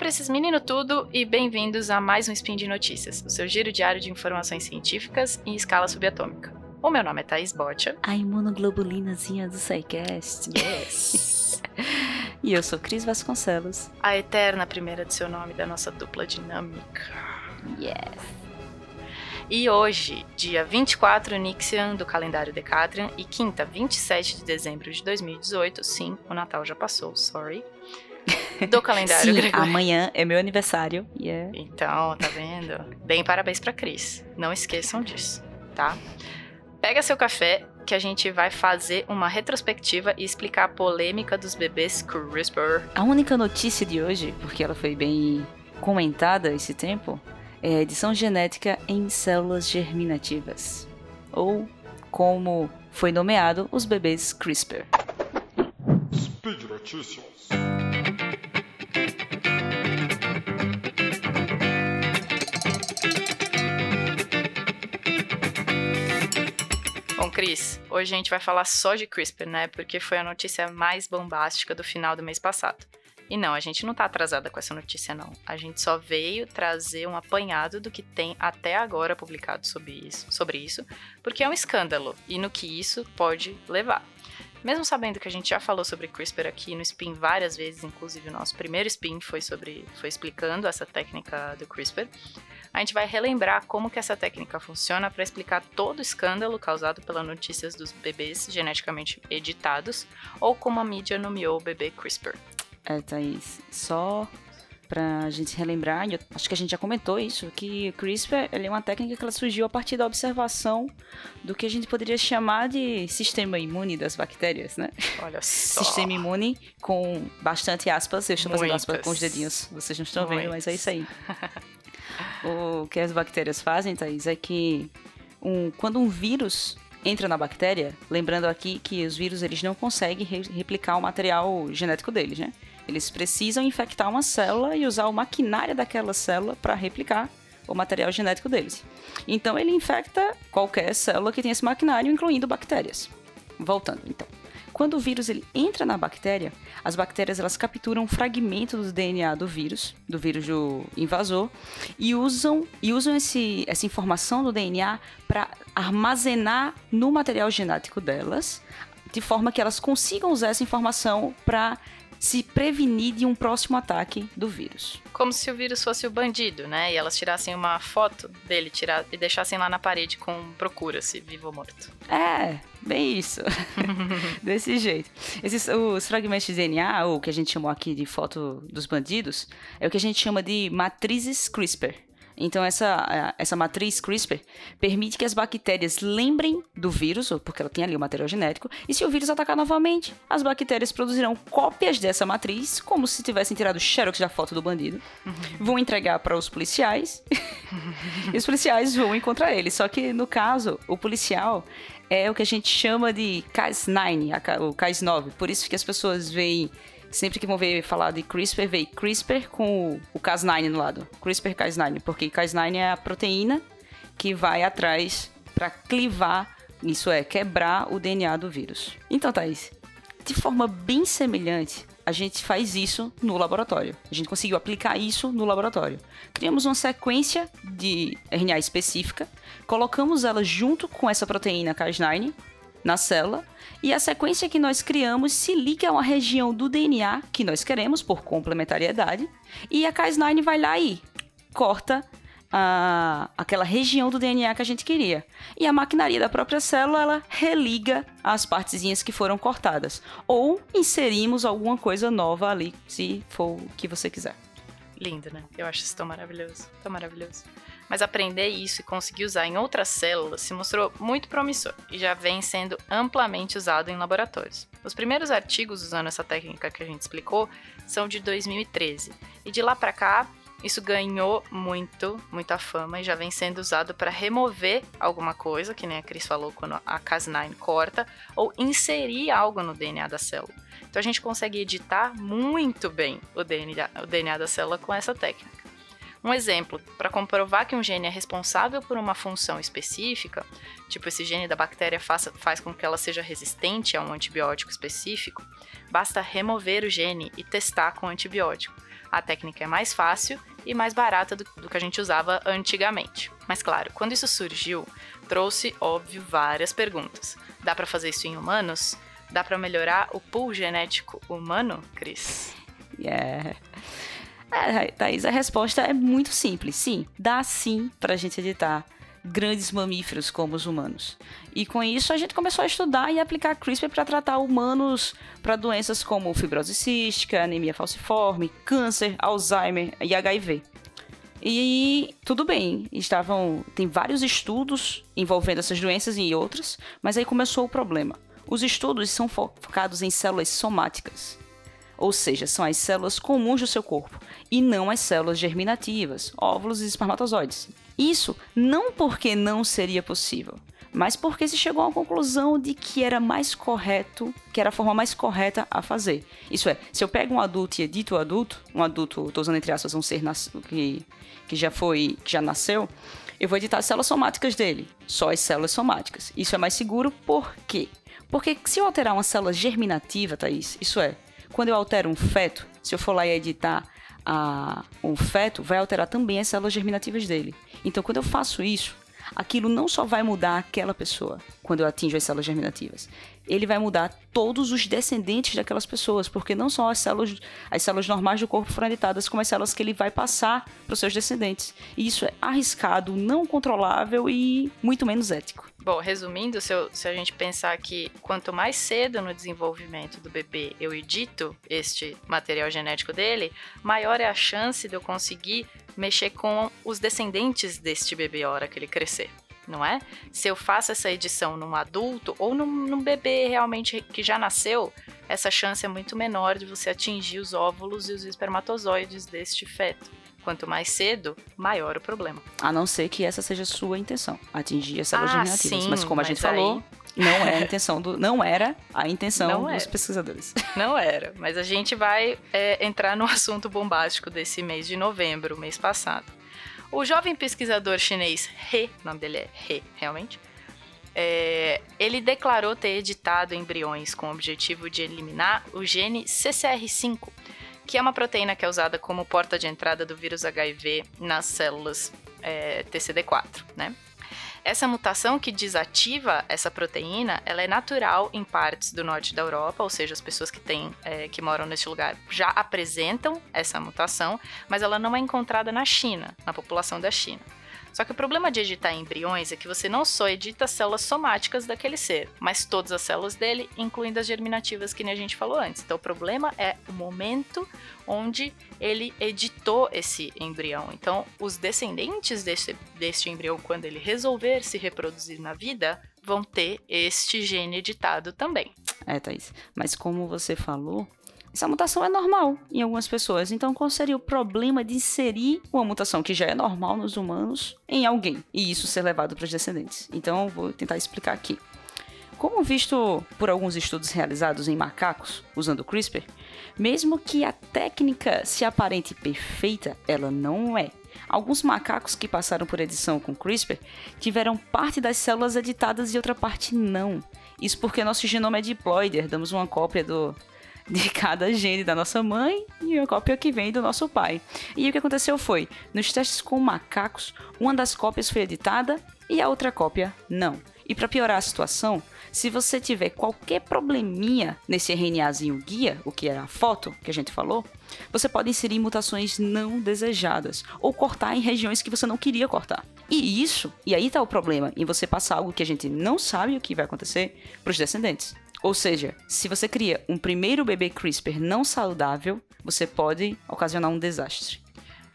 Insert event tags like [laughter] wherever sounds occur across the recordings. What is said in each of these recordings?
pra esses meninos tudo e bem-vindos a mais um Spin de Notícias, o seu giro diário de informações científicas em escala subatômica. O meu nome é Thaís Botia. A imunoglobulinazinha do SciCast. Yes! [laughs] E eu sou Cris Vasconcelos. a eterna primeira de seu nome da nossa dupla dinâmica. Yes. E hoje, dia 24 Nixian do calendário Decatrian e quinta, 27 de dezembro de 2018, sim, o Natal já passou, sorry, do calendário Sim, Gregoriano. amanhã é meu aniversário e é... Então, tá vendo? Bem, parabéns pra Cris. Não esqueçam disso, tá? Pega seu café que a gente vai fazer uma retrospectiva e explicar a polêmica dos bebês CRISPR. A única notícia de hoje, porque ela foi bem comentada esse tempo, é a edição genética em células germinativas. Ou, como foi nomeado, os bebês CRISPR. Speed Notícias. Cris, hoje a gente vai falar só de CRISPR, né? Porque foi a notícia mais bombástica do final do mês passado. E não, a gente não tá atrasada com essa notícia, não. A gente só veio trazer um apanhado do que tem até agora publicado sobre isso, sobre isso, porque é um escândalo e no que isso pode levar. Mesmo sabendo que a gente já falou sobre CRISPR aqui no Spin várias vezes, inclusive o nosso primeiro Spin foi sobre, foi explicando essa técnica do CRISPR, a gente vai relembrar como que essa técnica funciona para explicar todo o escândalo causado pelas notícias dos bebês geneticamente editados ou como a mídia nomeou o bebê CRISPR. É, Thaís, só pra gente relembrar, e acho que a gente já comentou isso, que o CRISPR é uma técnica que ela surgiu a partir da observação do que a gente poderia chamar de sistema imune das bactérias, né? Olha só. [laughs] Sistema imune com bastante aspas, eu estou fazendo aspas Muitas. com os dedinhos, vocês não estão vendo, mas é Muitas. isso aí. [laughs] o que as bactérias fazem, Thaís, é que um, quando um vírus entra na bactéria, lembrando aqui que os vírus eles não conseguem re- replicar o material genético deles, né? Eles precisam infectar uma célula e usar o maquinário daquela célula para replicar o material genético deles. Então ele infecta qualquer célula que tenha esse maquinário, incluindo bactérias. Voltando, então. Quando o vírus ele entra na bactéria, as bactérias elas capturam um fragmento do DNA do vírus, do vírus do invasor, e usam, e usam esse, essa informação do DNA para armazenar no material genético delas, de forma que elas consigam usar essa informação para se prevenir de um próximo ataque do vírus. Como se o vírus fosse o bandido, né? E elas tirassem uma foto dele tirar, e deixassem lá na parede com procura-se, vivo ou morto. É, bem isso. [laughs] Desse jeito. Esses, os fragmentos de DNA, ou o que a gente chamou aqui de foto dos bandidos, é o que a gente chama de matrizes CRISPR. Então, essa, essa matriz CRISPR permite que as bactérias lembrem do vírus, porque ela tem ali o material genético, e se o vírus atacar novamente, as bactérias produzirão cópias dessa matriz, como se tivessem tirado xerox da foto do bandido, vão entregar para os policiais, [laughs] e os policiais vão encontrar ele. Só que, no caso, o policial é o que a gente chama de Cas9, a Ca- o Cas9. Por isso que as pessoas veem, sempre que vão ver falar de CRISPR, veem CRISPR com o, o Cas9 no lado. CRISPR Cas9, porque Cas9 é a proteína que vai atrás para clivar, isso é, quebrar o DNA do vírus. Então, Thaís, de forma bem semelhante, a gente faz isso no laboratório. A gente conseguiu aplicar isso no laboratório. Criamos uma sequência de RNA específica, colocamos ela junto com essa proteína Cas9 na célula, e a sequência que nós criamos se liga a uma região do DNA que nós queremos, por complementariedade, e a Cas9 vai lá e corta a, aquela região do DNA que a gente queria. E a maquinaria da própria célula, ela religa as partezinhas que foram cortadas. Ou inserimos alguma coisa nova ali, se for o que você quiser. Lindo, né? Eu acho isso tão maravilhoso, tão maravilhoso. Mas aprender isso e conseguir usar em outras células se mostrou muito promissor e já vem sendo amplamente usado em laboratórios. Os primeiros artigos usando essa técnica que a gente explicou são de 2013 e de lá pra cá isso ganhou muito, muita fama e já vem sendo usado para remover alguma coisa, que nem a Cris falou quando a Cas9 corta, ou inserir algo no DNA da célula. Então a gente consegue editar muito bem o DNA, o DNA da célula com essa técnica. Um exemplo, para comprovar que um gene é responsável por uma função específica, tipo esse gene da bactéria faz, com que ela seja resistente a um antibiótico específico, basta remover o gene e testar com o antibiótico. A técnica é mais fácil e mais barata do, do que a gente usava antigamente. Mas claro, quando isso surgiu, trouxe, óbvio, várias perguntas. Dá para fazer isso em humanos? Dá para melhorar o pool genético humano, Cris? Yeah. É, Thaís, a resposta é muito simples. Sim, dá sim pra gente editar grandes mamíferos como os humanos. E com isso a gente começou a estudar e aplicar CRISPR para tratar humanos para doenças como fibrose cística, anemia falciforme, câncer, Alzheimer e HIV. E tudo bem, estavam tem vários estudos envolvendo essas doenças e outras, mas aí começou o problema. Os estudos são focados em células somáticas, ou seja, são as células comuns do seu corpo e não as células germinativas, óvulos e espermatozoides. Isso não porque não seria possível, mas porque se chegou à conclusão de que era mais correto, que era a forma mais correta a fazer. Isso é, se eu pego um adulto e edito o adulto, um adulto, estou usando entre aspas um ser que que já foi, que já nasceu, eu vou editar as células somáticas dele, só as células somáticas. Isso é mais seguro por quê? Porque se eu alterar uma célula germinativa, Thaís, isso é, quando eu altero um feto, se eu for lá e editar a, um feto, vai alterar também as células germinativas dele. Então, quando eu faço isso, aquilo não só vai mudar aquela pessoa quando eu atinjo as células germinativas, ele vai mudar todos os descendentes daquelas pessoas, porque não só as células, as células normais do corpo foram editadas, como as células que ele vai passar para os seus descendentes. E isso é arriscado, não controlável e muito menos ético. Bom, resumindo, se, eu, se, a gente pensar que quanto mais cedo no desenvolvimento do bebê eu edito este material genético dele, maior é a chance de eu conseguir mexer com os descendentes deste bebê a hora que ele crescer. Não é? Se eu faço essa edição num adulto ou num, num bebê realmente que já nasceu, essa chance é muito menor de você atingir os óvulos e os espermatozoides deste feto. Quanto mais cedo, maior o problema. A não ser que essa seja a sua intenção, atingir as células ah. Sim, mas como a gente aí... falou, não é a intenção do, não era a intenção não dos era. pesquisadores. [laughs] Não era, mas a gente vai é, entrar no assunto bombástico desse mês de novembro, mês passado. O jovem pesquisador chinês He, o nome dele é He, realmente, é, ele declarou ter editado embriões com o objetivo de eliminar o gene CCR5, que é uma proteína que é usada como porta de entrada do vírus HIV nas células é, TCD4, né? Essa mutação que desativa essa proteína, ela é natural em partes do norte da Europa, ou seja, as pessoas que têm, é, que moram nesse lugar já apresentam essa mutação, mas ela não é encontrada na China, na população da China. Só que o problema de editar embriões é que você não só edita as células somáticas daquele ser, mas todas as células dele, incluindo as germinativas que nem a gente falou antes. Então o problema é o momento onde ele editou esse embrião. Então os descendentes desse, deste embrião, quando ele resolver se reproduzir na vida, vão ter este gene editado também. É, Thaís. Mas como você falou, essa mutação é normal em algumas pessoas. Então, qual seria o problema de inserir uma mutação que já é normal nos humanos em alguém e isso ser levado para os descendentes? Então, vou tentar explicar aqui. Como visto por alguns estudos realizados em macacos usando CRISPR, mesmo que a técnica se aparente perfeita, ela não é. Alguns macacos que passaram por edição com CRISPR tiveram parte das células editadas e outra parte não. Isso porque nosso genoma é diploide, herdamos uma cópia do, [laughs] de cada gene da nossa mãe e a cópia que vem do nosso pai. E o que aconteceu foi, nos testes com macacos, uma das cópias foi editada e a outra cópia não. E para piorar a situação, se você tiver qualquer probleminha nesse RNAzinho guia, o que é a foto que a gente falou, você pode inserir mutações não desejadas ou cortar em regiões que você não queria cortar. E isso, e aí está o problema, em você passar algo que a gente não sabe o que vai acontecer para os descendentes. Ou seja, se você cria um primeiro bebê CRISPR não saudável, você pode ocasionar um desastre.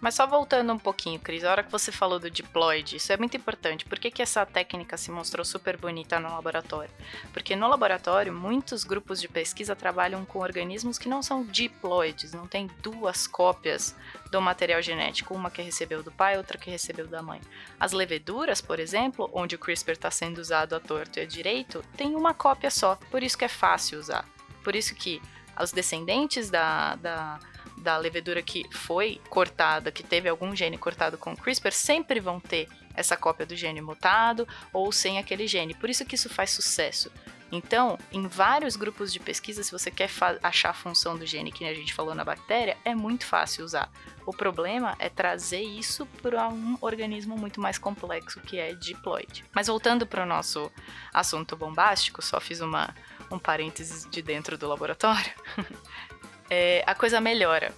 Mas só voltando um pouquinho, Cris, a hora que você falou do diploide, isso é muito importante. Por que, que essa técnica se mostrou super bonita no laboratório? Porque no laboratório, muitos grupos de pesquisa trabalham com organismos que não são diploides, não tem duas cópias do material genético, uma que recebeu do pai, outra que recebeu da mãe. As leveduras, por exemplo, onde o CRISPR está sendo usado à torto e à direito, tem uma cópia só, por isso que é fácil usar. Por isso que os descendentes da, da da levedura que foi cortada, que teve algum gene cortado com CRISPR, sempre vão ter essa cópia do gene mutado ou sem aquele gene. Por isso que isso faz sucesso. Então, em vários grupos de pesquisa, se você quer achar a função do gene que a gente falou na bactéria, é muito fácil usar. O problema é trazer isso para um organismo muito mais complexo que é diploide. Mas voltando para o nosso assunto bombástico, só fiz uma, um parênteses de dentro do laboratório. [laughs] é, a coisa melhora,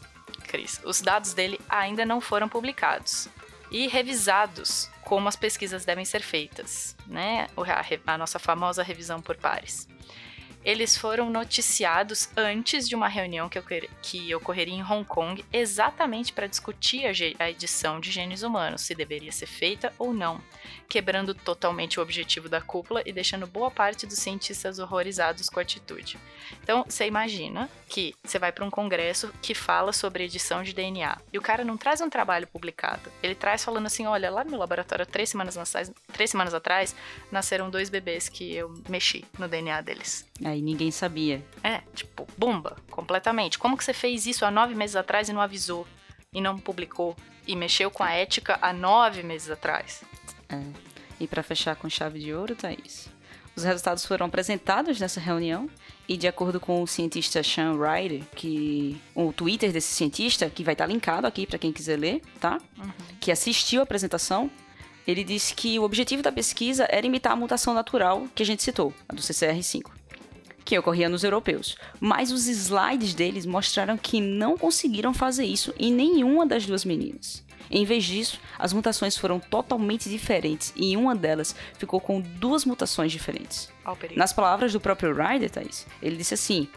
Cris. Os dados dele ainda não foram publicados e revisados como as pesquisas devem ser feitas, né? A, a nossa famosa revisão por pares eles foram noticiados antes de uma reunião que, que ocorreria em Hong Kong, exatamente para discutir a, a, edição de genes humanos, se deveria ser feita ou não, quebrando totalmente o objetivo da cúpula e deixando boa parte dos cientistas horrorizados com a atitude. Então, você imagina que você vai para um congresso que fala sobre edição de DNA e o cara não traz um trabalho publicado, ele traz falando assim: olha, lá no meu laboratório, três semanas três semanas atrás nasceram dois bebês que eu mexi no DNA deles. Aí ninguém sabia. É, tipo, bomba, completamente. Como que você fez isso há nove meses atrás e não avisou? E não publicou? E mexeu com a ética há nove meses atrás? É. E para fechar com chave de ouro, Thaís, os resultados foram apresentados nessa reunião e de acordo com o cientista Sean Ryder, que o Twitter desse cientista, que vai estar linkado aqui para quem quiser ler, tá? Uhum. Que assistiu a apresentação, ele disse que o objetivo da pesquisa era imitar a mutação natural que a gente citou, a do CCR5 que ocorria nos europeus. Mas os slides deles mostraram que não conseguiram fazer isso em nenhuma das duas meninas. Em vez disso, as mutações foram totalmente diferentes e uma delas ficou com duas mutações diferentes. Nas palavras do próprio Ryder, Thaís, ele disse assim: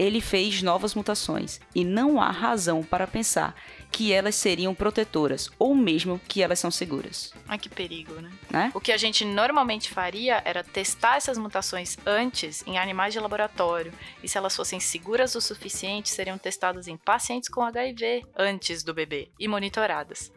ele fez novas mutações e não há razão para pensar que elas seriam protetoras ou mesmo que elas são seguras. Ai, que perigo, né? né? O que a gente normalmente faria era testar essas mutações antes em animais de laboratório e se elas fossem seguras o suficiente, seriam testadas em pacientes com HIV antes do bebê e monitoradas.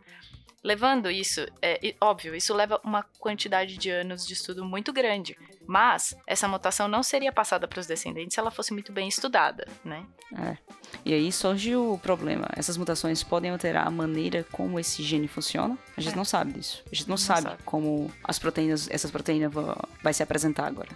Levando isso, é óbvio, isso leva uma quantidade de anos de estudo muito grande, mas essa mutação não seria passada para os descendentes se ela fosse muito bem estudada, né? É. E aí surge o problema. Essas mutações podem alterar a maneira como esse gene funciona? A gente é. não sabe disso. A gente não, não sabe, sabe, como as proteínas, essas proteínas vão, vai se apresentar agora.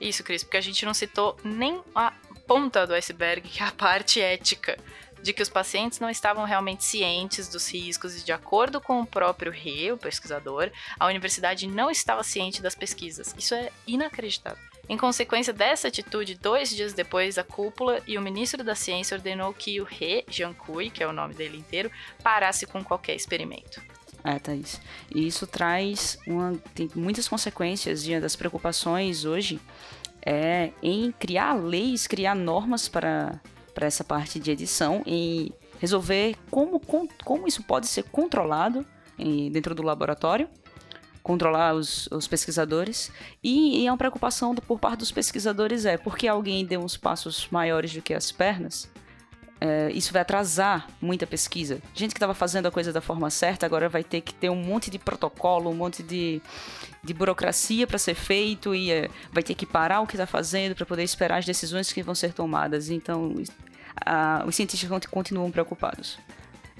Isso, Cris, porque a gente não citou nem a ponta do iceberg, que é a parte ética de que os pacientes não estavam realmente cientes dos riscos e, de acordo com o próprio He, o pesquisador, a universidade não estava ciente das pesquisas. Isso é inacreditável. Em consequência dessa atitude, dois dias depois, a cúpula e o ministro da Ciência ordenou que o He Jiankui, que é o nome dele inteiro, parasse com qualquer experimento. É, Thaís. E isso traz uma, tem muitas consequências e uma das preocupações hoje é em criar leis, criar normas para para essa parte de edição e resolver como, como isso pode ser controlado em, dentro do laboratório, controlar os, os pesquisadores. E, e a preocupação do, por parte dos pesquisadores é porque alguém deu uns passos maiores do que as pernas. É, isso vai atrasar muita pesquisa. Gente que estava fazendo a coisa da forma certa agora vai ter que ter um monte de protocolo, um monte de, de burocracia para ser feito e é, vai ter que parar o que está fazendo para poder esperar as decisões que vão ser tomadas. Então, a, os cientistas continuam preocupados.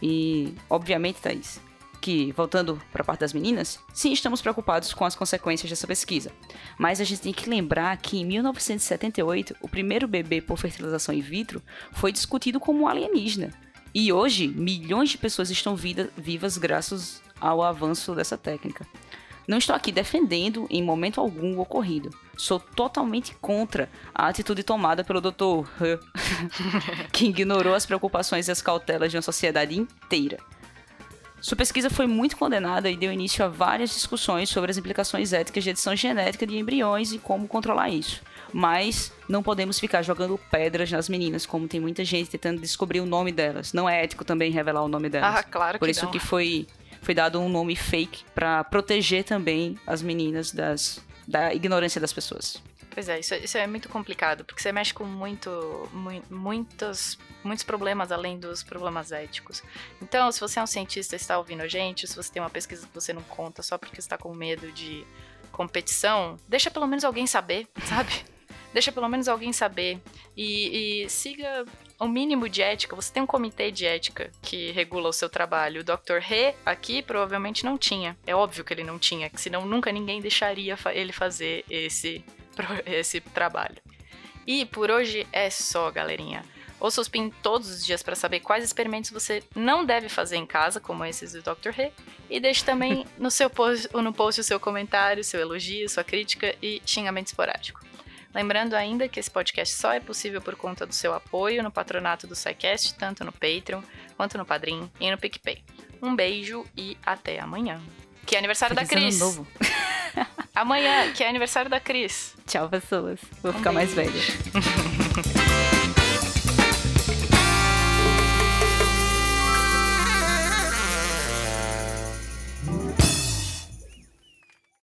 E, obviamente, Thaís, que, voltando para a parte das meninas, sim, estamos preocupados com as consequências dessa pesquisa. Mas a gente tem que lembrar que em 1978, o primeiro bebê por fertilização in vitro foi discutido como alienígena. E hoje, milhões de pessoas estão vida, vivas graças ao avanço dessa técnica. Não estou aqui defendendo em momento algum o ocorrido. Sou totalmente contra a atitude tomada pelo Dr. He, [laughs] que ignorou as preocupações e as cautelas de uma sociedade inteira. Sua pesquisa foi muito condenada e deu início a várias discussões sobre as implicações éticas de edição genética de embriões e como controlar isso. Mas não podemos ficar jogando pedras nas meninas, como tem muita gente tentando descobrir o nome delas. Não é ético também revelar o nome delas. Ah, claro Por que isso não. que foi foi dado um nome fake para proteger também as meninas das, da ignorância das pessoas. Pois é, isso, isso é muito complicado, porque você mexe com muito, mu muitos, muitos problemas além dos problemas éticos. Então, se você é um cientista e está ouvindo a gente, se você tem uma pesquisa que você não conta só porque está com medo de competição, deixa pelo menos alguém saber, [laughs] sabe? deixa pelo menos alguém saber. E, e, siga o mínimo de ética. Você tem um comitê de ética que regula o seu trabalho. O Dr. He aqui provavelmente não tinha. É óbvio que ele não tinha, senão nunca ninguém deixaria ele fazer esse esse trabalho. E por hoje é só, galerinha. Ouça os PIN todos os dias para saber quais experimentos você não deve fazer em casa, como esses do Dr. He. E deixe também [laughs] no, seu post, no post o seu comentário, seu elogio, sua crítica e xingamento esporádico. Lembrando ainda que esse podcast só é possível por conta do seu apoio no patronato do SciCast, tanto no Patreon quanto no Padrim e no PicPay. Um beijo e até amanhã. Que é aniversário Feliz da Cris. Ano novo. [laughs] Amanhã, que é aniversário da Cris. Tchau, pessoas. Vou Um ficar mais beijo. velha. [laughs]